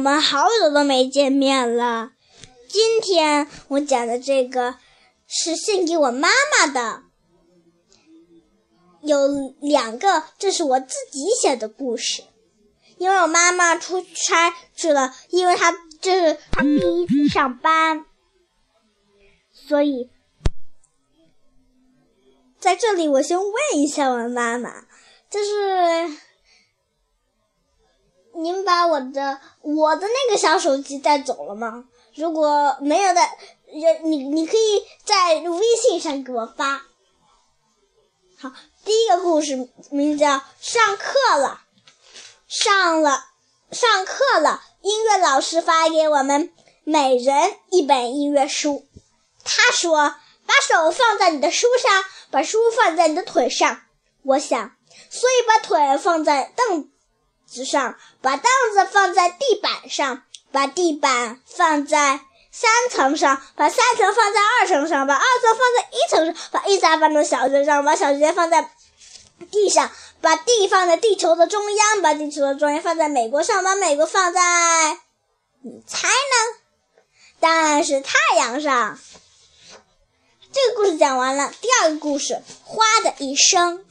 我们好久都没见面了。今天我讲的这个是献给我妈妈的，有两个，这是我自己写的故事。因为我妈妈出差去了，因为她这是她第一次上班，所以在这里我先问一下我妈妈，就是您把我的我的那个小手机带走了吗？如果没有的，你你可以在微信上给我发。好，第一个故事名叫《上课了》。上了，上课了，音乐老师发给我们每人一本音乐书。他说：“把手放在你的书上，把书放在你的腿上。”我想，所以把腿放在凳子上，把凳子放在地板上。把地板放在三层上，把三层放在二层上，把二层放在一层上，把一层放在小学上，把小学放在地上，把地放在地球的中央，把地球的中央放在美国上，把美国放在，你猜呢？当然是太阳上。这个故事讲完了，第二个故事，花的一生。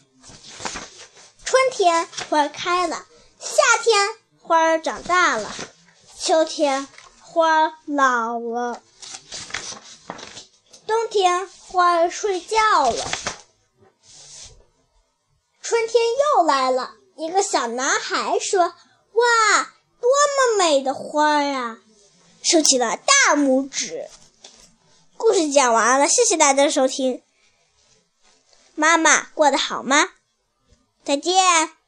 春天花开了，夏天花儿长大了。秋天花儿老了，冬天花儿睡觉了，春天又来了。一个小男孩说：“哇，多么美的花呀！”竖起了大拇指。故事讲完了，谢谢大家收听。妈妈过得好吗？再见。